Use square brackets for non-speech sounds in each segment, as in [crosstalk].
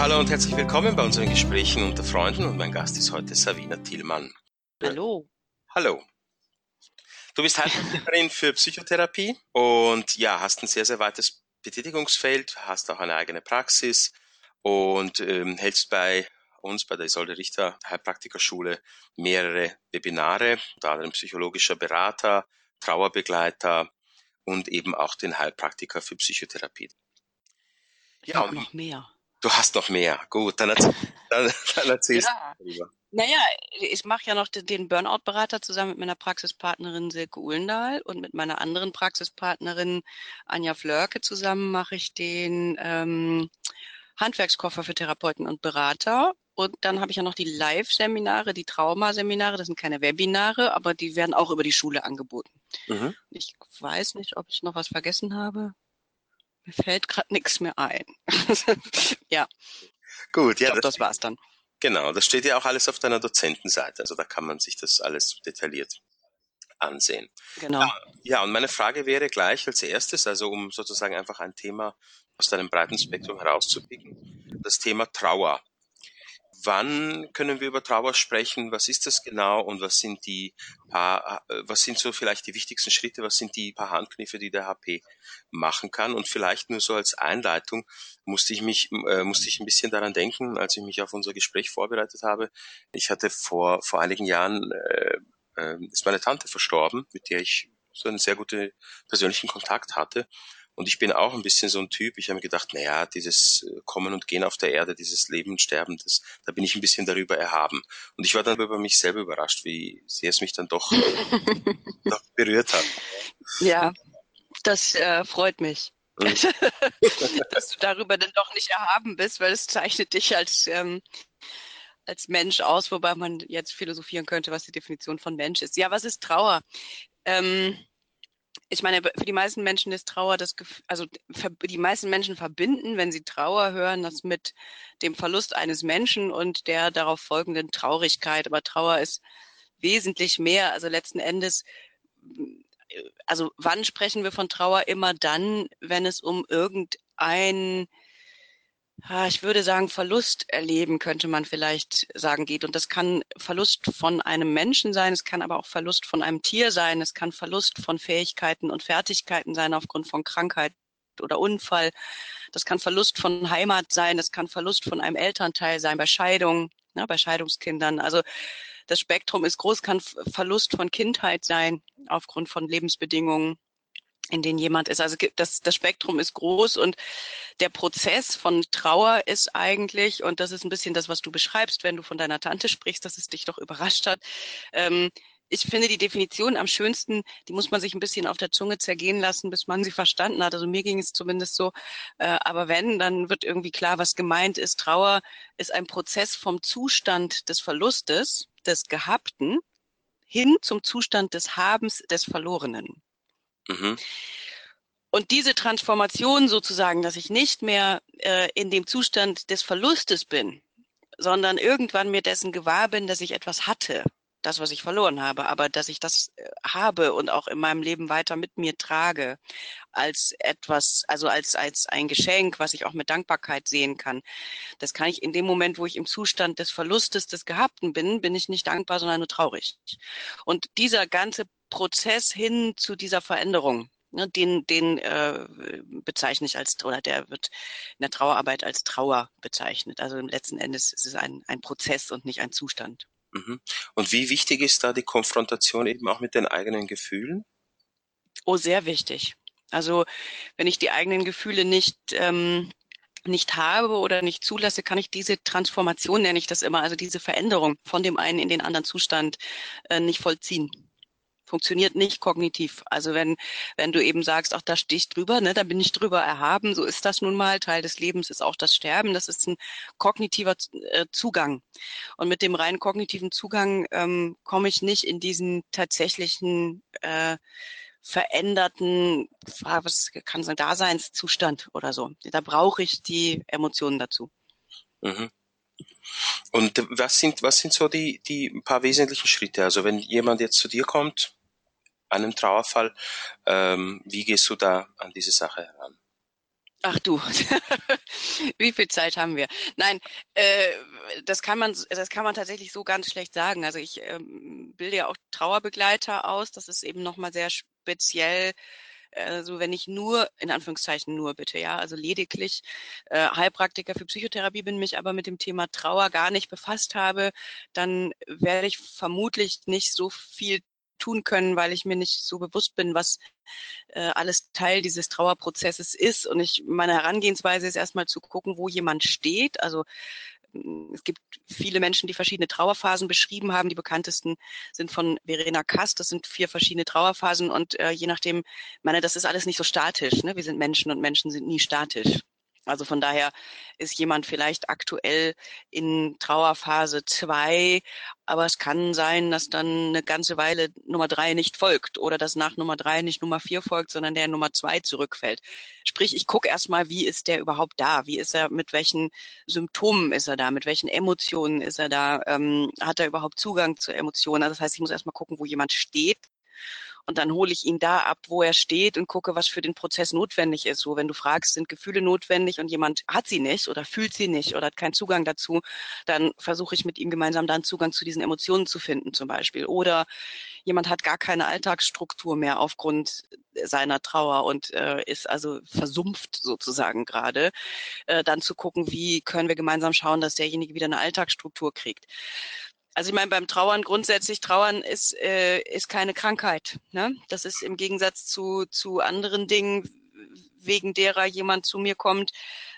hallo und herzlich willkommen bei unseren Gesprächen unter Freunden und mein Gast ist heute Savina Thielmann. Hallo. Hallo. Du bist Heilpraktikerin für Psychotherapie und ja, hast ein sehr, sehr weites Betätigungsfeld, hast auch eine eigene Praxis und ähm, hältst bei uns bei der Isolde Richter Heilpraktikerschule mehrere Webinare, unter anderem psychologischer Berater, Trauerbegleiter und eben auch den Heilpraktiker für Psychotherapie. Ja, und noch mehr. Du hast noch mehr. Gut, dann, erzähl, dann, dann erzählst ja. du darüber. Naja, ich mache ja noch den Burnout-Berater zusammen mit meiner Praxispartnerin Silke Uhlendahl und mit meiner anderen Praxispartnerin Anja Flörke zusammen mache ich den ähm, Handwerkskoffer für Therapeuten und Berater. Und dann habe ich ja noch die Live-Seminare, die Traumaseminare. Das sind keine Webinare, aber die werden auch über die Schule angeboten. Mhm. Ich weiß nicht, ob ich noch was vergessen habe. Mir fällt gerade nichts mehr ein. [laughs] ja. Gut, ja. Glaub, das, das war's dann. Genau, das steht ja auch alles auf deiner Dozentenseite. Also da kann man sich das alles detailliert ansehen. Genau. Ja, ja, und meine Frage wäre gleich als erstes, also um sozusagen einfach ein Thema aus deinem breiten Spektrum herauszupicken, das Thema Trauer. Wann können wir über Trauer sprechen? Was ist das genau? Und was sind die paar, äh, was sind so vielleicht die wichtigsten Schritte? Was sind die paar Handkniffe, die der HP machen kann? Und vielleicht nur so als Einleitung musste ich mich, äh, musste ich ein bisschen daran denken, als ich mich auf unser Gespräch vorbereitet habe. Ich hatte vor, vor einigen Jahren, äh, äh, ist meine Tante verstorben, mit der ich so einen sehr guten persönlichen Kontakt hatte. Und ich bin auch ein bisschen so ein Typ. Ich habe mir gedacht, naja, dieses äh, Kommen und Gehen auf der Erde, dieses Leben und Sterben, das, da bin ich ein bisschen darüber erhaben. Und ich war dann über mich selber überrascht, wie sehr es mich dann doch, [laughs] doch berührt hat. Ja, das äh, freut mich. Mhm. [laughs] dass du darüber dann doch nicht erhaben bist, weil es zeichnet dich als ähm, als Mensch aus, wobei man jetzt philosophieren könnte, was die Definition von Mensch ist. Ja, was ist Trauer? Ähm, ich meine, für die meisten Menschen ist Trauer das Gefühl, also die meisten Menschen verbinden, wenn sie Trauer hören, das mit dem Verlust eines Menschen und der darauf folgenden Traurigkeit. Aber Trauer ist wesentlich mehr. Also letzten Endes, also wann sprechen wir von Trauer? Immer dann, wenn es um irgendein ich würde sagen, Verlust erleben könnte man vielleicht sagen geht. Und das kann Verlust von einem Menschen sein, es kann aber auch Verlust von einem Tier sein, es kann Verlust von Fähigkeiten und Fertigkeiten sein aufgrund von Krankheit oder Unfall. Das kann Verlust von Heimat sein, es kann Verlust von einem Elternteil sein, bei Scheidung, ne, bei Scheidungskindern. Also das Spektrum ist groß, kann Verlust von Kindheit sein aufgrund von Lebensbedingungen in denen jemand ist. Also das, das Spektrum ist groß und der Prozess von Trauer ist eigentlich, und das ist ein bisschen das, was du beschreibst, wenn du von deiner Tante sprichst, dass es dich doch überrascht hat. Ähm, ich finde die Definition am schönsten, die muss man sich ein bisschen auf der Zunge zergehen lassen, bis man sie verstanden hat. Also mir ging es zumindest so. Äh, aber wenn, dann wird irgendwie klar, was gemeint ist. Trauer ist ein Prozess vom Zustand des Verlustes, des Gehabten, hin zum Zustand des Habens, des Verlorenen. Mhm. Und diese Transformation sozusagen, dass ich nicht mehr äh, in dem Zustand des Verlustes bin, sondern irgendwann mir dessen gewahr bin, dass ich etwas hatte, das, was ich verloren habe, aber dass ich das äh, habe und auch in meinem Leben weiter mit mir trage, als etwas, also als, als ein Geschenk, was ich auch mit Dankbarkeit sehen kann. Das kann ich in dem Moment, wo ich im Zustand des Verlustes des Gehabten bin, bin ich nicht dankbar, sondern nur traurig. Und dieser ganze Prozess hin zu dieser Veränderung, ne, den, den äh, bezeichne ich als, oder der wird in der Trauerarbeit als Trauer bezeichnet. Also letzten Endes ist es ein, ein Prozess und nicht ein Zustand. Mhm. Und wie wichtig ist da die Konfrontation eben auch mit den eigenen Gefühlen? Oh, sehr wichtig. Also wenn ich die eigenen Gefühle nicht ähm, nicht habe oder nicht zulasse, kann ich diese Transformation, nenne ich das immer, also diese Veränderung von dem einen in den anderen Zustand äh, nicht vollziehen funktioniert nicht kognitiv. Also wenn, wenn du eben sagst, ach, da stehe ich drüber, ne, da bin ich drüber erhaben, so ist das nun mal. Teil des Lebens ist auch das Sterben. Das ist ein kognitiver äh, Zugang. Und mit dem rein kognitiven Zugang ähm, komme ich nicht in diesen tatsächlichen äh, veränderten, was kann sein, Daseinszustand oder so. Da brauche ich die Emotionen dazu. Mhm. Und was sind, was sind so die, die paar wesentlichen Schritte? Also wenn jemand jetzt zu dir kommt einem Trauerfall. Ähm, wie gehst du da an diese Sache heran? Ach du, [laughs] wie viel Zeit haben wir? Nein, äh, das kann man, das kann man tatsächlich so ganz schlecht sagen. Also ich ähm, bilde ja auch Trauerbegleiter aus. Das ist eben nochmal sehr speziell. Also wenn ich nur, in Anführungszeichen nur bitte, ja, also lediglich äh, Heilpraktiker für Psychotherapie bin, mich aber mit dem Thema Trauer gar nicht befasst habe, dann werde ich vermutlich nicht so viel tun können, weil ich mir nicht so bewusst bin, was äh, alles Teil dieses Trauerprozesses ist. Und ich, meine Herangehensweise ist erstmal zu gucken, wo jemand steht. Also mm, es gibt viele Menschen, die verschiedene Trauerphasen beschrieben haben. Die bekanntesten sind von Verena Kast. Das sind vier verschiedene Trauerphasen und äh, je nachdem, meine, das ist alles nicht so statisch. Ne? Wir sind Menschen und Menschen sind nie statisch. Also von daher ist jemand vielleicht aktuell in Trauerphase zwei, aber es kann sein, dass dann eine ganze Weile Nummer drei nicht folgt oder dass nach Nummer drei nicht Nummer vier folgt, sondern der Nummer zwei zurückfällt. Sprich, ich gucke erstmal, wie ist der überhaupt da? Wie ist er, mit welchen Symptomen ist er da? Mit welchen Emotionen ist er da? Ähm, hat er überhaupt Zugang zu Emotionen? Also das heißt, ich muss erstmal gucken, wo jemand steht und dann hole ich ihn da ab, wo er steht und gucke, was für den Prozess notwendig ist. So, wenn du fragst, sind Gefühle notwendig und jemand hat sie nicht oder fühlt sie nicht oder hat keinen Zugang dazu, dann versuche ich mit ihm gemeinsam dann Zugang zu diesen Emotionen zu finden zum Beispiel. Oder jemand hat gar keine Alltagsstruktur mehr aufgrund seiner Trauer und äh, ist also versumpft sozusagen gerade, äh, dann zu gucken, wie können wir gemeinsam schauen, dass derjenige wieder eine Alltagsstruktur kriegt. Also ich meine, beim Trauern grundsätzlich, Trauern ist, äh, ist keine Krankheit. Ne? Das ist im Gegensatz zu, zu anderen Dingen, wegen derer jemand zu mir kommt,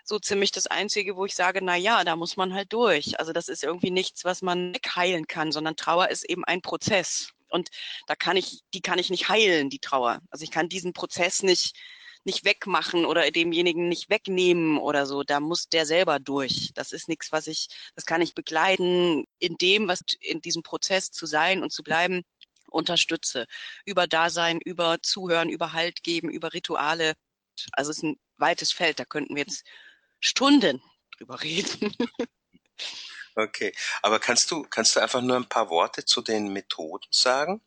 so ziemlich das Einzige, wo ich sage, na ja, da muss man halt durch. Also das ist irgendwie nichts, was man heilen kann, sondern Trauer ist eben ein Prozess. Und da kann ich, die kann ich nicht heilen, die Trauer. Also ich kann diesen Prozess nicht nicht wegmachen oder demjenigen nicht wegnehmen oder so. Da muss der selber durch. Das ist nichts, was ich, das kann ich begleiten in dem, was in diesem Prozess zu sein und zu bleiben unterstütze. Über Dasein, über Zuhören, über Halt geben, über Rituale. Also es ist ein weites Feld. Da könnten wir jetzt Stunden drüber reden. Okay, aber kannst du, kannst du einfach nur ein paar Worte zu den Methoden sagen?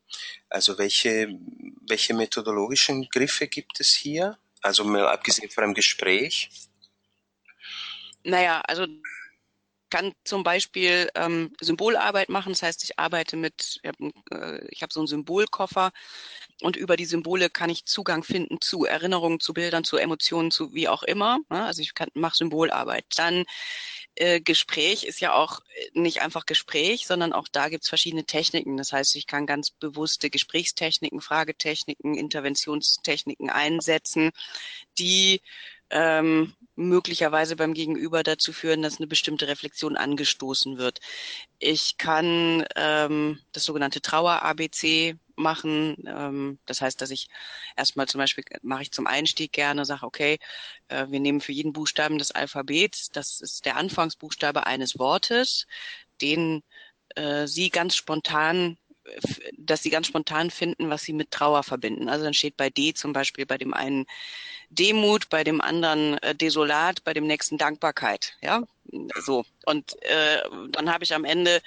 Also welche, welche methodologischen Griffe gibt es hier? Also mal abgesehen von einem Gespräch? Naja, also kann zum Beispiel ähm, Symbolarbeit machen. Das heißt, ich arbeite mit, ich habe äh, so einen Symbolkoffer und über die Symbole kann ich Zugang finden zu Erinnerungen, zu Bildern, zu Emotionen, zu wie auch immer. Ne? Also ich mache Symbolarbeit. Dann äh, Gespräch ist ja auch äh, nicht einfach Gespräch, sondern auch da gibt's verschiedene Techniken. Das heißt, ich kann ganz bewusste Gesprächstechniken, Fragetechniken, Interventionstechniken einsetzen, die ähm, möglicherweise beim Gegenüber dazu führen, dass eine bestimmte Reflexion angestoßen wird. Ich kann ähm, das sogenannte Trauer-ABC machen. Ähm, das heißt, dass ich erstmal zum Beispiel mache ich zum Einstieg gerne, sage, okay, äh, wir nehmen für jeden Buchstaben des Alphabets, das ist der Anfangsbuchstabe eines Wortes, den äh, Sie ganz spontan dass sie ganz spontan finden, was sie mit Trauer verbinden. Also dann steht bei D zum Beispiel bei dem einen Demut, bei dem anderen äh, Desolat, bei dem nächsten Dankbarkeit. Ja, so. Und äh, dann habe ich am Ende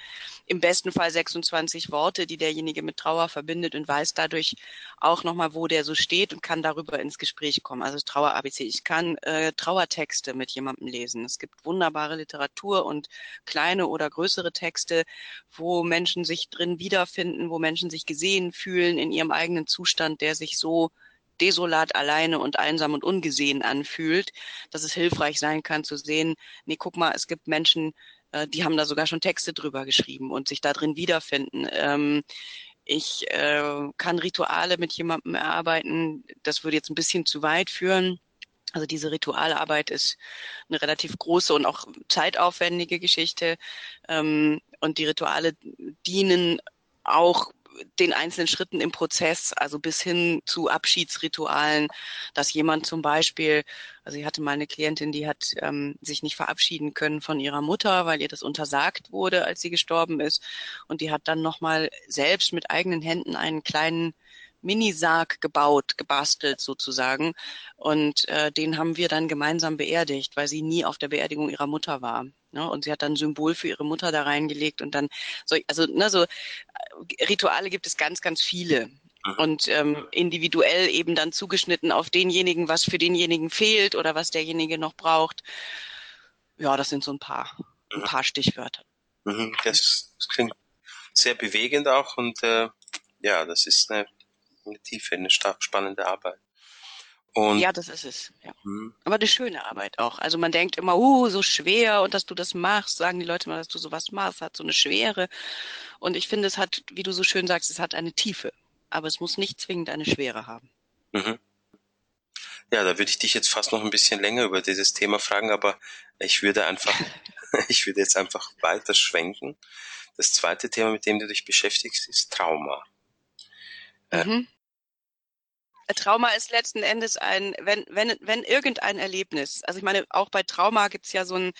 im besten Fall 26 Worte, die derjenige mit Trauer verbindet und weiß dadurch auch nochmal, wo der so steht und kann darüber ins Gespräch kommen. Also Trauer ABC. Ich kann äh, Trauertexte mit jemandem lesen. Es gibt wunderbare Literatur und kleine oder größere Texte, wo Menschen sich drin wiederfinden, wo Menschen sich gesehen fühlen in ihrem eigenen Zustand, der sich so desolat, alleine und einsam und ungesehen anfühlt, dass es hilfreich sein kann zu sehen, nee, guck mal, es gibt Menschen, äh, die haben da sogar schon Texte drüber geschrieben und sich da drin wiederfinden. Ähm, ich äh, kann Rituale mit jemandem erarbeiten. Das würde jetzt ein bisschen zu weit führen. Also diese Ritualarbeit ist eine relativ große und auch zeitaufwendige Geschichte. Ähm, und die Rituale dienen auch den einzelnen Schritten im Prozess, also bis hin zu Abschiedsritualen, dass jemand zum Beispiel, also ich hatte mal eine Klientin, die hat ähm, sich nicht verabschieden können von ihrer Mutter, weil ihr das untersagt wurde, als sie gestorben ist. Und die hat dann nochmal selbst mit eigenen Händen einen kleinen Minisarg gebaut, gebastelt sozusagen. Und äh, den haben wir dann gemeinsam beerdigt, weil sie nie auf der Beerdigung ihrer Mutter war. Ne? Und sie hat dann ein Symbol für ihre Mutter da reingelegt und dann so, also ne, so äh, Rituale gibt es ganz, ganz viele. Mhm. Und ähm, individuell eben dann zugeschnitten auf denjenigen, was für denjenigen fehlt oder was derjenige noch braucht. Ja, das sind so ein paar, ein mhm. paar Stichwörter. Mhm. Das, das klingt sehr bewegend auch und äh, ja, das ist eine, eine tiefe, eine spannende Arbeit. Und ja, das ist es. Ja. Hm. Aber eine schöne Arbeit auch. Also man denkt immer, uh, so schwer und dass du das machst, sagen die Leute mal, dass du sowas machst, hat so eine Schwere. Und ich finde, es hat, wie du so schön sagst, es hat eine Tiefe. Aber es muss nicht zwingend eine Schwere haben. Mhm. Ja, da würde ich dich jetzt fast noch ein bisschen länger über dieses Thema fragen, aber ich würde einfach, [laughs] ich würde jetzt einfach weiter schwenken. Das zweite Thema, mit dem du dich beschäftigst, ist Trauma. Äh, mhm. Trauma ist letzten Endes ein, wenn, wenn, wenn irgendein Erlebnis, also ich meine, auch bei Trauma gibt's ja so ein,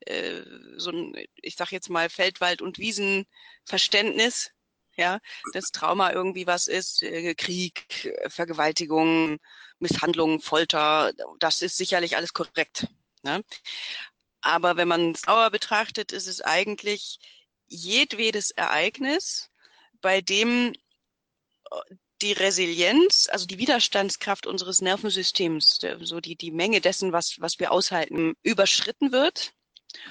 äh, so ein, ich sag jetzt mal, Feldwald- und Wiesenverständnis, ja, dass Trauma irgendwie was ist, äh, Krieg, Vergewaltigung, Misshandlung, Folter, das ist sicherlich alles korrekt. Ne? Aber wenn man es sauer betrachtet, ist es eigentlich jedwedes Ereignis, bei dem die Resilienz, also die Widerstandskraft unseres Nervensystems, so die, die Menge dessen, was, was wir aushalten, überschritten wird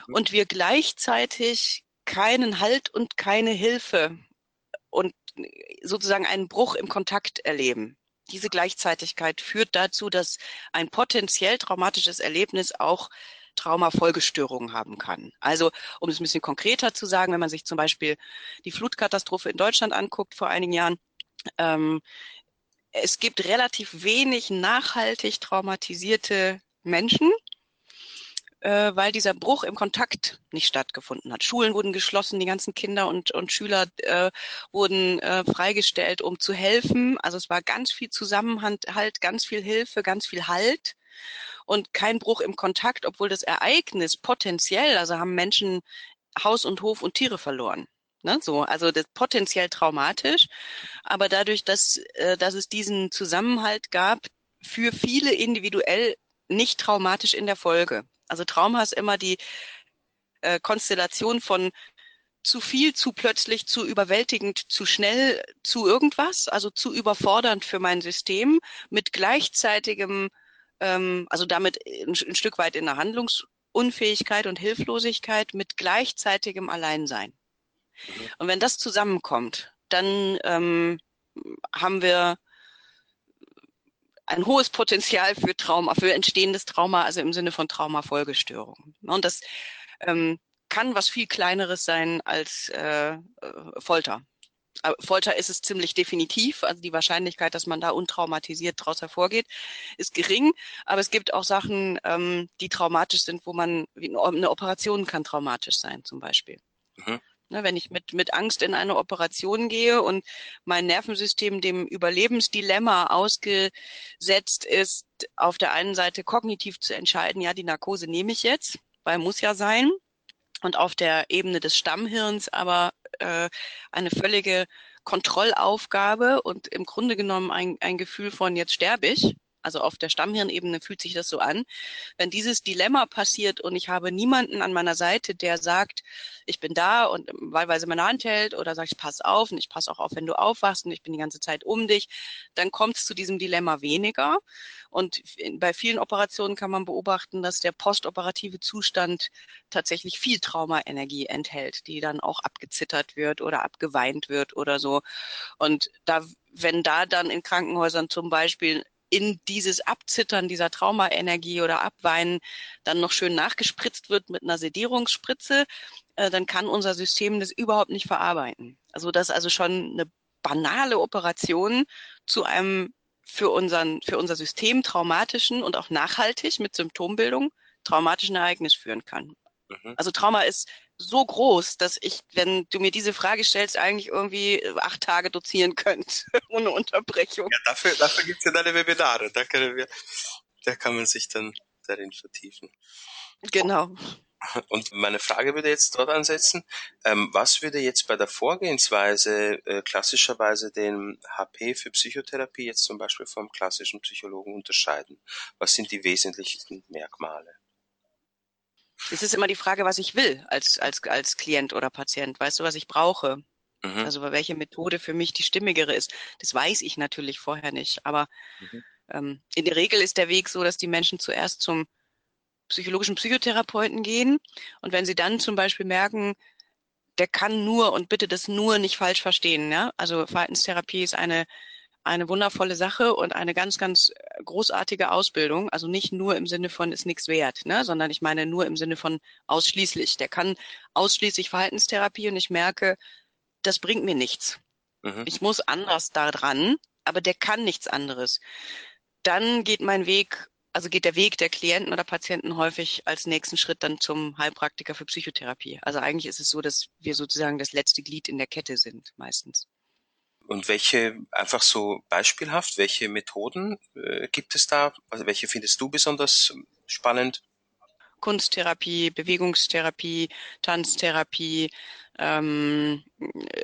mhm. und wir gleichzeitig keinen Halt und keine Hilfe und sozusagen einen Bruch im Kontakt erleben. Diese Gleichzeitigkeit führt dazu, dass ein potenziell traumatisches Erlebnis auch Traumafolgestörungen haben kann. Also, um es ein bisschen konkreter zu sagen, wenn man sich zum Beispiel die Flutkatastrophe in Deutschland anguckt vor einigen Jahren, ähm, es gibt relativ wenig nachhaltig traumatisierte Menschen, äh, weil dieser Bruch im Kontakt nicht stattgefunden hat. Schulen wurden geschlossen, die ganzen Kinder und, und Schüler äh, wurden äh, freigestellt, um zu helfen. Also es war ganz viel Zusammenhalt, ganz viel Hilfe, ganz viel Halt und kein Bruch im Kontakt, obwohl das Ereignis potenziell, also haben Menschen Haus und Hof und Tiere verloren. Ne, so, also das potenziell traumatisch, aber dadurch, dass, äh, dass es diesen Zusammenhalt gab, für viele individuell nicht traumatisch in der Folge. Also Trauma ist immer die äh, Konstellation von zu viel, zu plötzlich, zu überwältigend, zu schnell, zu irgendwas, also zu überfordernd für mein System, mit gleichzeitigem, ähm, also damit ein, ein Stück weit in der Handlungsunfähigkeit und Hilflosigkeit, mit gleichzeitigem Alleinsein. Mhm. Und wenn das zusammenkommt, dann ähm, haben wir ein hohes Potenzial für Trauma, für entstehendes Trauma, also im Sinne von Traumafolgestörungen. Und das ähm, kann was viel Kleineres sein als äh, äh Folter. Folter ist es ziemlich definitiv, also die Wahrscheinlichkeit, dass man da untraumatisiert daraus hervorgeht, ist gering. Aber es gibt auch Sachen, ähm, die traumatisch sind, wo man eine Operation kann traumatisch sein, zum Beispiel. Mhm. Ne, wenn ich mit, mit Angst in eine Operation gehe und mein Nervensystem dem Überlebensdilemma ausgesetzt ist, auf der einen Seite kognitiv zu entscheiden, ja, die Narkose nehme ich jetzt, weil muss ja sein. Und auf der Ebene des Stammhirns aber äh, eine völlige Kontrollaufgabe und im Grunde genommen ein, ein Gefühl von jetzt sterbe ich also auf der Stammhirnebene fühlt sich das so an. Wenn dieses Dilemma passiert und ich habe niemanden an meiner Seite, der sagt, ich bin da und wahlweise meine Hand hält oder sagt, ich pass auf und ich passe auch auf, wenn du aufwachst und ich bin die ganze Zeit um dich, dann kommt es zu diesem Dilemma weniger. Und bei vielen Operationen kann man beobachten, dass der postoperative Zustand tatsächlich viel Traumaenergie enthält, die dann auch abgezittert wird oder abgeweint wird oder so. Und da, wenn da dann in Krankenhäusern zum Beispiel in dieses Abzittern dieser Traumaenergie oder Abweinen dann noch schön nachgespritzt wird mit einer Sedierungsspritze, äh, dann kann unser System das überhaupt nicht verarbeiten. Also das ist also schon eine banale Operation zu einem für unseren, für unser System traumatischen und auch nachhaltig mit Symptombildung traumatischen Ereignis führen kann. Mhm. Also Trauma ist so groß, dass ich, wenn du mir diese Frage stellst, eigentlich irgendwie acht Tage dozieren könnte, [laughs] ohne Unterbrechung. Ja, dafür, dafür gibt es ja deine Webinare. Da, können wir, da kann man sich dann darin vertiefen. Genau. Und meine Frage würde jetzt dort ansetzen, ähm, was würde jetzt bei der Vorgehensweise äh, klassischerweise den HP für Psychotherapie jetzt zum Beispiel vom klassischen Psychologen unterscheiden? Was sind die wesentlichsten Merkmale? Es ist immer die Frage, was ich will als, als, als Klient oder Patient. Weißt du, was ich brauche? Mhm. Also welche Methode für mich die stimmigere ist, das weiß ich natürlich vorher nicht. Aber mhm. ähm, in der Regel ist der Weg so, dass die Menschen zuerst zum psychologischen Psychotherapeuten gehen und wenn sie dann zum Beispiel merken, der kann nur und bitte das nur nicht falsch verstehen. Ja? Also Verhaltenstherapie ist eine eine wundervolle Sache und eine ganz, ganz großartige Ausbildung. Also nicht nur im Sinne von ist nichts wert, ne? sondern ich meine nur im Sinne von ausschließlich. Der kann ausschließlich Verhaltenstherapie und ich merke, das bringt mir nichts. Mhm. Ich muss anders da dran, aber der kann nichts anderes. Dann geht mein Weg, also geht der Weg der Klienten oder Patienten häufig als nächsten Schritt dann zum Heilpraktiker für Psychotherapie. Also eigentlich ist es so, dass wir sozusagen das letzte Glied in der Kette sind, meistens. Und welche, einfach so beispielhaft, welche Methoden äh, gibt es da? Also welche findest du besonders spannend? Kunsttherapie, Bewegungstherapie, Tanztherapie, ähm,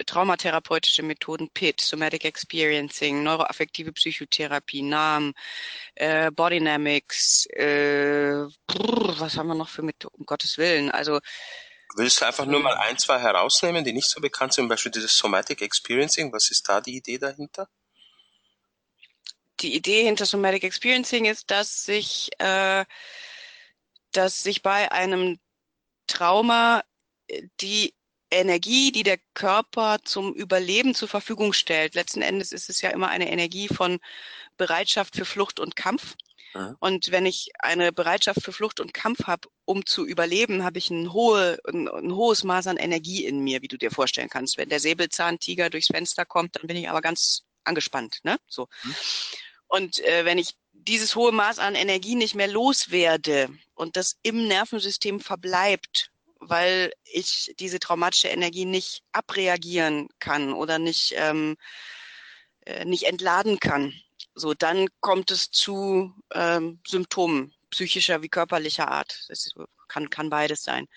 traumatherapeutische Methoden, PIT, Somatic Experiencing, neuroaffektive Psychotherapie, NAM, äh, Bodynamics, äh, brr, was haben wir noch für Methoden, um Gottes Willen, also Willst du einfach nur mal ein, zwei herausnehmen, die nicht so bekannt sind? Zum Beispiel dieses Somatic Experiencing. Was ist da die Idee dahinter? Die Idee hinter Somatic Experiencing ist, dass sich, äh, dass sich bei einem Trauma äh, die Energie, die der Körper zum Überleben zur Verfügung stellt. Letzten Endes ist es ja immer eine Energie von Bereitschaft für Flucht und Kampf. Mhm. Und wenn ich eine Bereitschaft für Flucht und Kampf habe, um zu überleben, habe ich ein, hohe, ein, ein, hohes Maß an Energie in mir, wie du dir vorstellen kannst. Wenn der Säbelzahntiger durchs Fenster kommt, dann bin ich aber ganz angespannt. Ne? So. Mhm. Und äh, wenn ich dieses hohe Maß an Energie nicht mehr loswerde und das im Nervensystem verbleibt, weil ich diese traumatische Energie nicht abreagieren kann oder nicht, ähm, äh, nicht entladen kann, so, dann kommt es zu ähm, Symptomen psychischer wie körperlicher Art. Das kann, kann beides sein.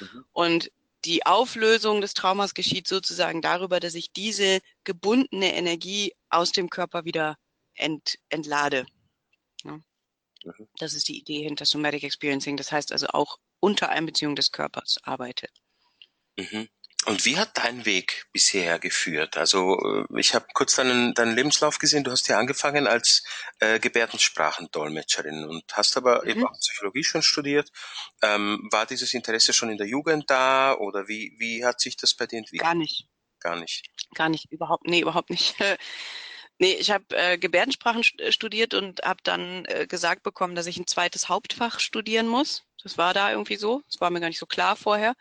Mhm. Und die Auflösung des Traumas geschieht sozusagen darüber, dass ich diese gebundene Energie aus dem Körper wieder ent, entlade. Ja. Mhm. Das ist die Idee hinter Somatic Experiencing. Das heißt also auch unter Einbeziehung des Körpers arbeite. Mhm. Und wie hat dein Weg bisher geführt? Also äh, ich habe kurz deinen, deinen Lebenslauf gesehen. Du hast ja angefangen als äh, Gebärdensprachendolmetscherin und hast aber mhm. eben auch Psychologie schon studiert. Ähm, war dieses Interesse schon in der Jugend da oder wie, wie hat sich das bei dir entwickelt? Gar nicht. Gar nicht. Gar nicht, überhaupt, nee, überhaupt nicht. [laughs] nee, ich habe äh, Gebärdensprachen studiert und habe dann äh, gesagt bekommen, dass ich ein zweites Hauptfach studieren muss. Das war da irgendwie so. Das war mir gar nicht so klar vorher.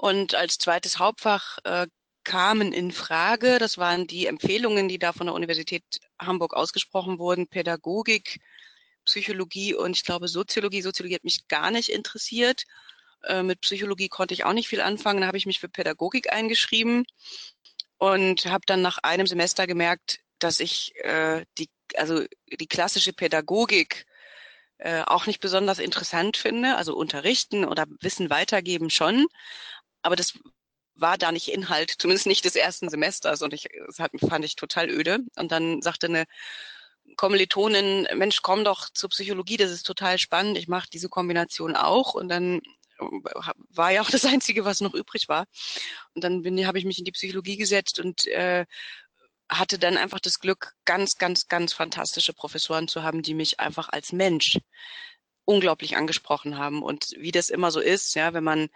Und als zweites Hauptfach äh, kamen in Frage, das waren die Empfehlungen, die da von der Universität Hamburg ausgesprochen wurden, Pädagogik, Psychologie und ich glaube Soziologie. Soziologie hat mich gar nicht interessiert. Äh, mit Psychologie konnte ich auch nicht viel anfangen. Da habe ich mich für Pädagogik eingeschrieben und habe dann nach einem Semester gemerkt, dass ich äh, die, also die klassische Pädagogik äh, auch nicht besonders interessant finde. Also unterrichten oder Wissen weitergeben schon, aber das war da nicht Inhalt, zumindest nicht des ersten Semesters und ich, das hat, fand ich total öde. Und dann sagte eine Kommilitonin, Mensch, komm doch zur Psychologie, das ist total spannend, ich mache diese Kombination auch und dann äh, war ja auch das Einzige, was noch übrig war. Und dann habe ich mich in die Psychologie gesetzt und äh, hatte dann einfach das Glück, ganz, ganz, ganz fantastische Professoren zu haben, die mich einfach als Mensch unglaublich angesprochen haben. Und wie das immer so ist, ja, wenn man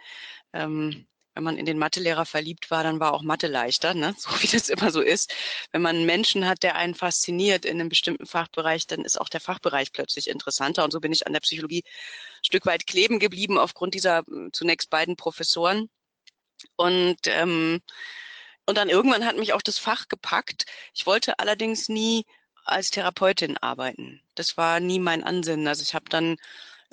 ähm, wenn man in den Mathelehrer verliebt war, dann war auch Mathe leichter, ne? [laughs] so wie das immer so ist. Wenn man einen Menschen hat, der einen fasziniert in einem bestimmten Fachbereich, dann ist auch der Fachbereich plötzlich interessanter. Und so bin ich an der Psychologie ein Stück weit kleben geblieben aufgrund dieser hm, zunächst beiden Professoren. Und ähm, und dann irgendwann hat mich auch das Fach gepackt. Ich wollte allerdings nie als Therapeutin arbeiten. Das war nie mein Ansinnen. Also ich habe dann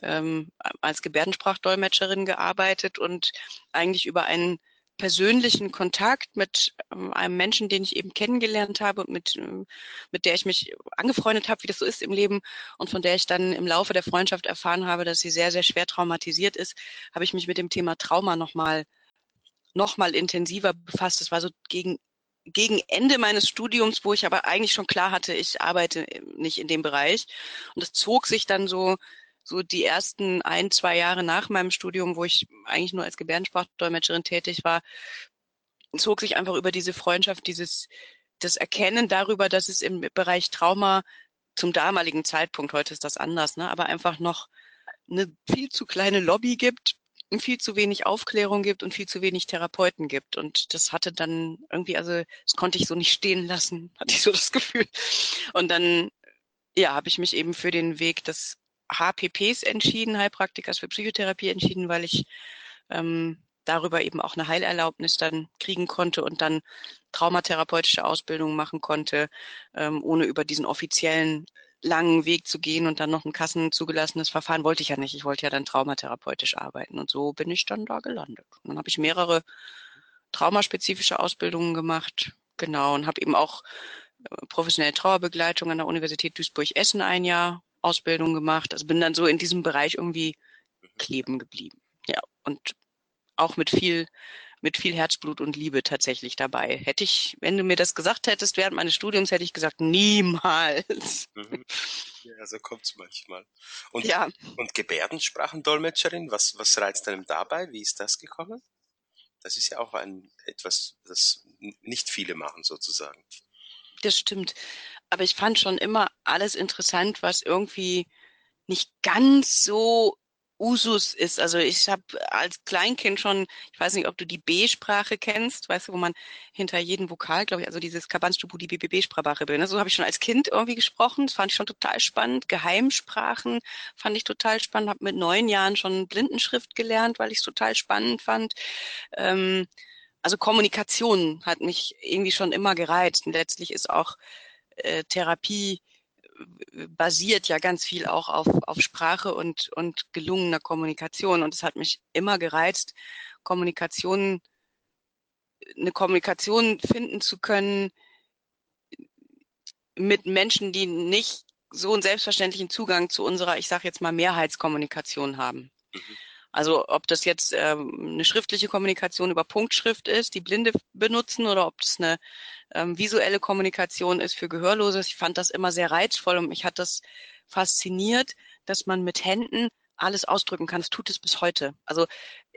ähm, als Gebärdensprachdolmetscherin gearbeitet und eigentlich über einen persönlichen Kontakt mit ähm, einem Menschen, den ich eben kennengelernt habe und mit, ähm, mit der ich mich angefreundet habe, wie das so ist im Leben und von der ich dann im Laufe der Freundschaft erfahren habe, dass sie sehr, sehr schwer traumatisiert ist, habe ich mich mit dem Thema Trauma nochmal noch mal intensiver befasst. Das war so gegen gegen Ende meines Studiums, wo ich aber eigentlich schon klar hatte, ich arbeite nicht in dem Bereich. Und es zog sich dann so so die ersten ein, zwei Jahre nach meinem Studium, wo ich eigentlich nur als Gebärdensprachdolmetscherin tätig war, zog sich einfach über diese Freundschaft, dieses, das Erkennen darüber, dass es im Bereich Trauma zum damaligen Zeitpunkt, heute ist das anders, ne, aber einfach noch eine viel zu kleine Lobby gibt, viel zu wenig Aufklärung gibt und viel zu wenig Therapeuten gibt. Und das hatte dann irgendwie, also das konnte ich so nicht stehen lassen, [laughs] hatte ich so das Gefühl. Und dann, ja, habe ich mich eben für den Weg des HPPs entschieden, Heilpraktikers für Psychotherapie entschieden, weil ich ähm, darüber eben auch eine Heilerlaubnis dann kriegen konnte und dann traumatherapeutische Ausbildung machen konnte, ähm, ohne über diesen offiziellen langen Weg zu gehen und dann noch ein kassenzugelassenes Verfahren wollte ich ja nicht. Ich wollte ja dann traumatherapeutisch arbeiten und so bin ich dann da gelandet. Und dann habe ich mehrere traumaspezifische Ausbildungen gemacht, genau, und habe eben auch äh, professionelle Trauerbegleitung an der Universität Duisburg-Essen ein Jahr Ausbildung gemacht. Also bin dann so in diesem Bereich irgendwie kleben geblieben. Ja, und auch mit viel mit viel Herzblut und Liebe tatsächlich dabei. Hätte ich, wenn du mir das gesagt hättest während meines Studiums, hätte ich gesagt, niemals. Mhm. Ja, so kommt's manchmal. Und, ja. und Gebärdensprachendolmetscherin, was, was reizt einem dabei? Wie ist das gekommen? Das ist ja auch ein, etwas, das nicht viele machen sozusagen. Das stimmt. Aber ich fand schon immer alles interessant, was irgendwie nicht ganz so Usus ist. Also ich habe als Kleinkind schon, ich weiß nicht, ob du die B-Sprache kennst, weißt du, wo man hinter jedem Vokal, glaube ich, also dieses Kabanstubu, die BBB-Sprache bildet. Ne? So habe ich schon als Kind irgendwie gesprochen. Das fand ich schon total spannend. Geheimsprachen fand ich total spannend. Habe mit neun Jahren schon Blindenschrift gelernt, weil ich es total spannend fand. Ähm, also Kommunikation hat mich irgendwie schon immer gereizt. Und letztlich ist auch äh, Therapie basiert ja ganz viel auch auf, auf Sprache und, und gelungener Kommunikation. Und es hat mich immer gereizt, Kommunikation, eine Kommunikation finden zu können mit Menschen, die nicht so einen selbstverständlichen Zugang zu unserer, ich sage jetzt mal, Mehrheitskommunikation haben. Mhm. Also ob das jetzt ähm, eine schriftliche Kommunikation über Punktschrift ist, die Blinde benutzen, oder ob das eine ähm, visuelle Kommunikation ist für Gehörlose. Ich fand das immer sehr reizvoll und mich hat das fasziniert, dass man mit Händen alles ausdrücken kann. Das tut es bis heute. Also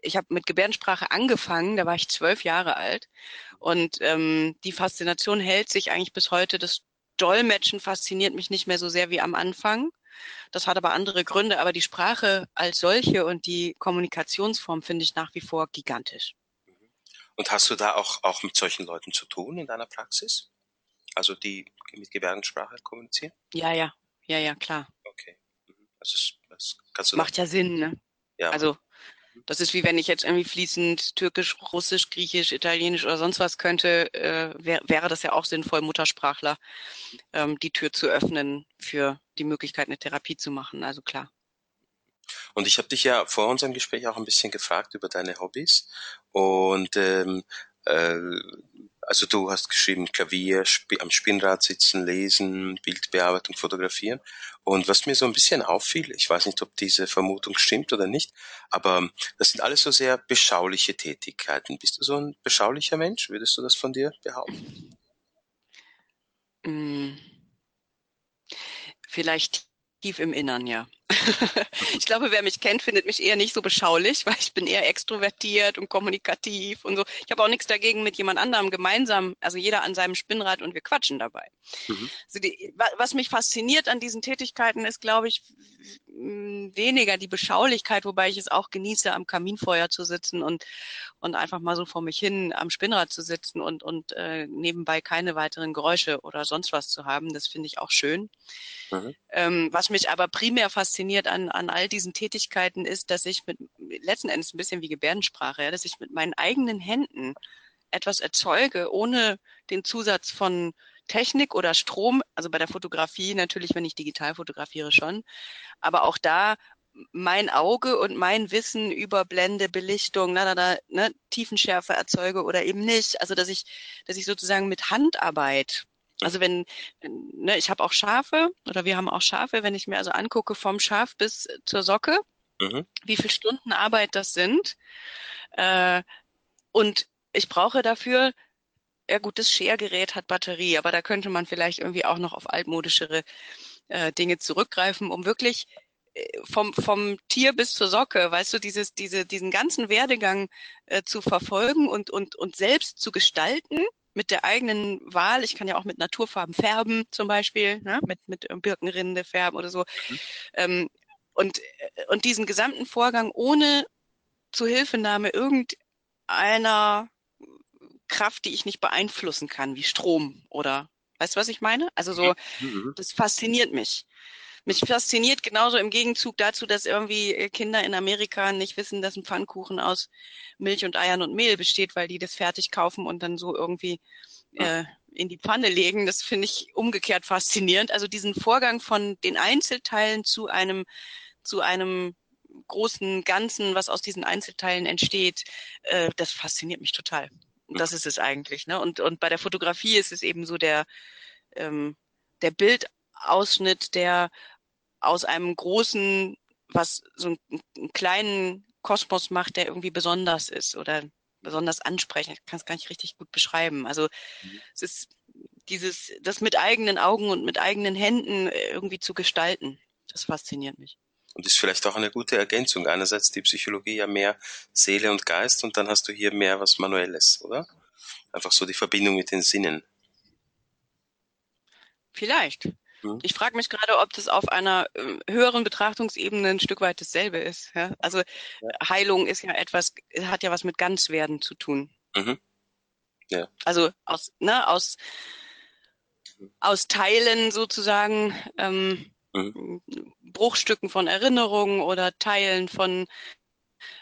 ich habe mit Gebärdensprache angefangen, da war ich zwölf Jahre alt. Und ähm, die Faszination hält sich eigentlich bis heute. Das Dolmetschen fasziniert mich nicht mehr so sehr wie am Anfang. Das hat aber andere Gründe, aber die Sprache als solche und die Kommunikationsform finde ich nach wie vor gigantisch. Und hast du da auch, auch mit solchen Leuten zu tun in deiner Praxis? Also die mit Gebärdensprache kommunizieren? Ja, ja, ja, ja, klar. Okay. Das, mhm. ist, das kannst du Macht ja Sinn, ne? Ja. Also das ist wie wenn ich jetzt irgendwie fließend Türkisch, Russisch, Griechisch, Italienisch oder sonst was könnte, äh, wär, wäre das ja auch sinnvoll, Muttersprachler ähm, die Tür zu öffnen für die Möglichkeit, eine Therapie zu machen. Also klar. Und ich habe dich ja vor unserem Gespräch auch ein bisschen gefragt über deine Hobbys. Und ähm, äh, also du hast geschrieben Klavier, sp am Spinnrad sitzen, lesen, Bildbearbeitung, fotografieren. Und was mir so ein bisschen auffiel, ich weiß nicht, ob diese Vermutung stimmt oder nicht, aber das sind alles so sehr beschauliche Tätigkeiten. Bist du so ein beschaulicher Mensch? Würdest du das von dir behaupten? Mm. Vielleicht tief im Innern, ja. [laughs] ich glaube, wer mich kennt, findet mich eher nicht so beschaulich, weil ich bin eher extrovertiert und kommunikativ und so. Ich habe auch nichts dagegen, mit jemand anderem gemeinsam, also jeder an seinem Spinnrad und wir quatschen dabei. Mhm. Also die, was mich fasziniert an diesen Tätigkeiten ist, glaube ich, weniger die Beschaulichkeit, wobei ich es auch genieße, am Kaminfeuer zu sitzen und, und einfach mal so vor mich hin am Spinnrad zu sitzen und, und äh, nebenbei keine weiteren Geräusche oder sonst was zu haben. Das finde ich auch schön. Mhm. Ähm, was mich aber primär fasziniert an, an all diesen Tätigkeiten ist, dass ich mit letzten Endes ein bisschen wie Gebärdensprache, ja, dass ich mit meinen eigenen Händen etwas erzeuge, ohne den Zusatz von Technik oder Strom, also bei der Fotografie natürlich, wenn ich digital fotografiere schon, aber auch da mein Auge und mein Wissen über Blende, Belichtung, na, na, na, ne, Tiefenschärfe erzeuge oder eben nicht. Also dass ich, dass ich sozusagen mit Handarbeit also wenn, ne, ich habe auch Schafe oder wir haben auch Schafe, wenn ich mir also angucke vom Schaf bis zur Socke, mhm. wie viele Stunden Arbeit das sind. Äh, und ich brauche dafür, ja gut, das Schergerät hat Batterie, aber da könnte man vielleicht irgendwie auch noch auf altmodischere äh, Dinge zurückgreifen, um wirklich vom, vom Tier bis zur Socke, weißt du, dieses, diese, diesen ganzen Werdegang äh, zu verfolgen und, und, und selbst zu gestalten mit der eigenen Wahl. Ich kann ja auch mit Naturfarben färben, zum Beispiel, ne? mit, mit Birkenrinde färben oder so. Mhm. Ähm, und, äh, und diesen gesamten Vorgang ohne Zuhilfenahme irgendeiner Kraft, die ich nicht beeinflussen kann, wie Strom oder weißt du, was ich meine? Also so, mhm. mhm. das fasziniert mich. Mich fasziniert genauso im Gegenzug dazu, dass irgendwie Kinder in Amerika nicht wissen, dass ein Pfannkuchen aus Milch und Eiern und Mehl besteht, weil die das fertig kaufen und dann so irgendwie äh, in die Pfanne legen. Das finde ich umgekehrt faszinierend. Also diesen Vorgang von den Einzelteilen zu einem, zu einem großen Ganzen, was aus diesen Einzelteilen entsteht, äh, das fasziniert mich total. Und das ist es eigentlich. Ne? Und, und bei der Fotografie ist es eben so der, ähm, der Bildausschnitt, der aus einem großen, was so einen, einen kleinen Kosmos macht, der irgendwie besonders ist oder besonders ansprechend. Ich kann es gar nicht richtig gut beschreiben. Also mhm. es ist dieses, das mit eigenen Augen und mit eigenen Händen äh, irgendwie zu gestalten. Das fasziniert mich. Und ist vielleicht auch eine gute Ergänzung. Einerseits die Psychologie ja mehr Seele und Geist und dann hast du hier mehr was Manuelles, oder? Einfach so die Verbindung mit den Sinnen. Vielleicht. Mhm. Ich frage mich gerade, ob das auf einer äh, höheren Betrachtungsebene ein Stück weit dasselbe ist. Ja? Also ja. Heilung ist ja etwas, hat ja was mit Ganzwerden zu tun. Mhm. Ja. Also aus, ne, aus, aus Teilen sozusagen ähm, mhm. Bruchstücken von Erinnerungen oder Teilen von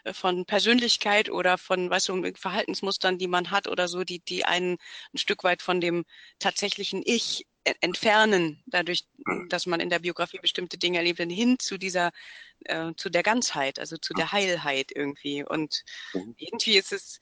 äh, von Persönlichkeit oder von, weißt du, Verhaltensmustern, die man hat oder so, die, die einen ein Stück weit von dem tatsächlichen Ich entfernen, dadurch, mhm. dass man in der Biografie bestimmte Dinge erlebt, hin zu dieser, äh, zu der Ganzheit, also zu der Heilheit irgendwie. Und mhm. irgendwie ist es,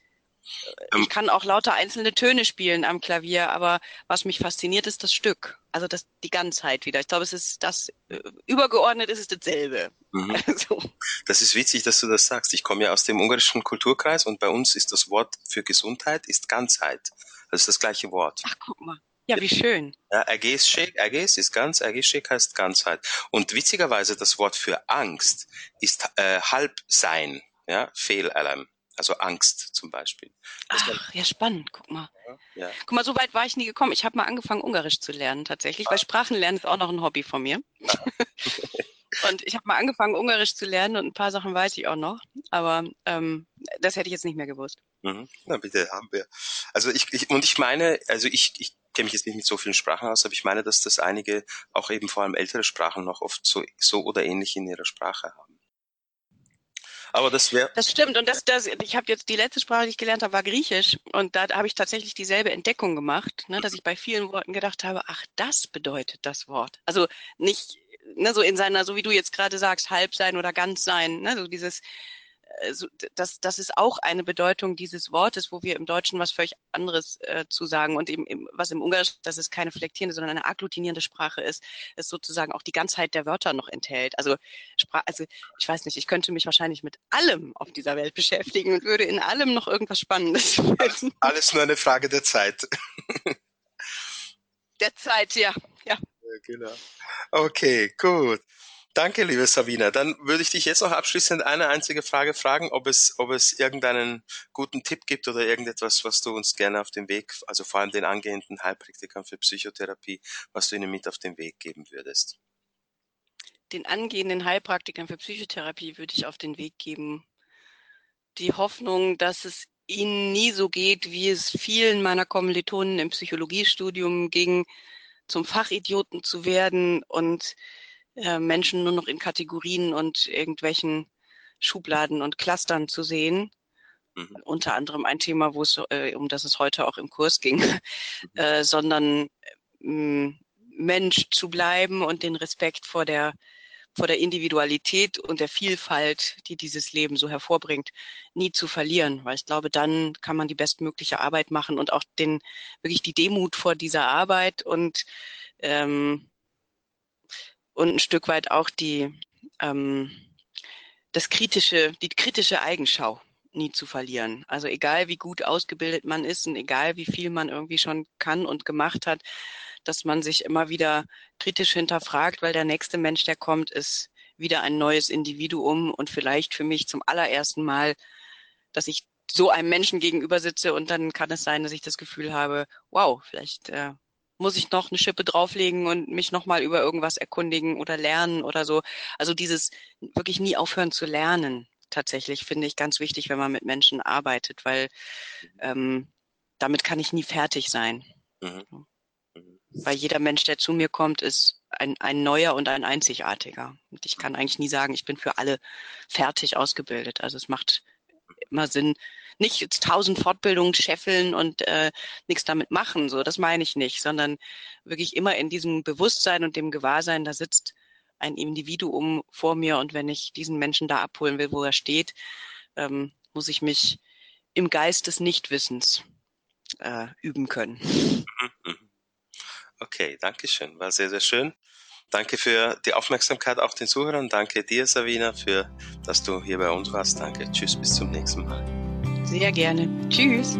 ich kann auch lauter einzelne Töne spielen am Klavier, aber was mich fasziniert, ist das Stück. Also das, die Ganzheit wieder. Ich glaube, es ist das, äh, übergeordnet ist es dasselbe. Mhm. [laughs] Also. Das ist witzig, dass du das sagst. Ich komme ja aus dem ungarischen Kulturkreis und bei uns ist das Wort für Gesundheit ist Ganzheit. Das ist das gleiche Wort. Ach, guck mal. Ja, wie schön. Ja, Ergesschek, Erges ist ganz, Ergesschek heißt Ganzheit. Und witzigerweise das Wort für Angst ist äh, Halbsein, ja, Fehlalarm. Also Angst zum Beispiel. Das Ach, ja, spannend. Guck mal. Ja. Guck mal, so weit war ich nie gekommen. Ich habe mal angefangen, Ungarisch zu lernen tatsächlich, ah. weil Sprachenlernen ist auch noch ein Hobby von mir. Ah. [laughs] und ich habe mal angefangen, Ungarisch zu lernen und ein paar Sachen weiß ich auch noch. Aber ähm, das hätte ich jetzt nicht mehr gewusst. Mhm. Na bitte, haben wir. Also ich, ich und ich meine, also ich, ich kenne mich jetzt nicht mit so vielen Sprachen aus, aber ich meine, dass das einige auch eben vor allem ältere Sprachen noch oft so, so oder ähnlich in ihrer Sprache haben. Aber das wäre. Das stimmt. Und das, das, ich habe jetzt die letzte Sprache, die ich gelernt habe, war Griechisch. Und da habe ich tatsächlich dieselbe Entdeckung gemacht, ne, dass ich bei vielen Worten gedacht habe, ach, das bedeutet das Wort. Also nicht, ne, so in seiner, so wie du jetzt gerade sagst, halb sein oder ganz sein, ne, so dieses, äh, das, das ist auch eine Bedeutung dieses Wortes, wo wir im Deutschen was völlig anderes äh, zu sagen. Und eben, im, was im Ungarisch, dass es keine flektierende, sondern eine agglutinierende Sprache ist, ist sozusagen auch die Ganzheit der Wörter noch enthält. Also, Spra also ich weiß nicht, ich könnte mich wahrscheinlich mit allem auf dieser Welt beschäftigen und würde in allem noch irgendwas Spannendes [laughs] finden. Alles nur eine Frage der Zeit. der Zeit, ja. ja. Genau. Okay, gut. Danke, liebe Sabina. Dann würde ich dich jetzt noch abschließend eine einzige Frage fragen, ob es, ob es irgendeinen guten Tipp gibt oder irgendetwas, was du uns gerne auf den Weg, also vor allem den angehenden Heilpraktikern für Psychotherapie, was du ihnen mit auf den Weg geben würdest. Den angehenden Heilpraktikern für Psychotherapie würde ich auf den Weg geben, die Hoffnung, dass es ihnen nie so geht, wie es vielen meiner Kommilitonen im Psychologiestudium ging, zum Fachidioten zu werden und äh, Menschen nur noch in Kategorien und irgendwelchen Schubladen und Clustern zu sehen. Mhm. Unter anderem ein Thema, wo es, äh, um das es heute auch im Kurs ging, mhm. äh, sondern äh, Mensch zu bleiben und den Respekt vor der vor der Individualität und der Vielfalt, die dieses Leben so hervorbringt, nie zu verlieren, weil ich glaube, dann kann man die bestmögliche Arbeit machen und auch den wirklich die Demut vor dieser Arbeit und ähm, und ein Stück weit auch die ähm, das kritische, die kritische Eigenschau nie zu verlieren. Also egal wie gut ausgebildet man ist und egal wie viel man irgendwie schon kann und gemacht hat, dass man sich immer wieder kritisch hinterfragt, weil der nächste Mensch, der kommt, ist wieder ein neues Individuum und vielleicht für mich zum allerersten Mal, dass ich so einem Menschen gegenüber sitze und dann kann es sein, dass ich das Gefühl habe, wow, vielleicht äh, muss ich noch eine Schippe drauflegen und mich nochmal über irgendwas erkundigen oder lernen oder so. Also dieses wirklich nie aufhören zu lernen, tatsächlich finde ich ganz wichtig, wenn man mit Menschen arbeitet, weil ähm, damit kann ich nie fertig sein. Mhm. mhm. Weil jeder Mensch, der zu mir kommt, ist ein, ein neuer und ein einzigartiger. Und ich kann eigentlich nie sagen, ich bin für alle fertig ausgebildet. Also es macht immer Sinn, nicht tausend Fortbildungen scheffeln und äh, nichts damit machen, so das meine ich nicht, sondern wirklich immer in diesem Bewusstsein und dem Gewahrsein, da sitzt ein Individuum vor mir und wenn ich diesen Menschen da abholen will, wo er steht, ähm, muss ich mich im Geist des Nichtwissens äh, üben können. Okay, danke schön. War sehr, sehr schön. Danke für die Aufmerksamkeit auch den Zuhörern. Danke dir, Savina, für dass du hier bei uns warst. Danke. Tschüss, bis zum nächsten Mal. Sehr gerne. Tschüss.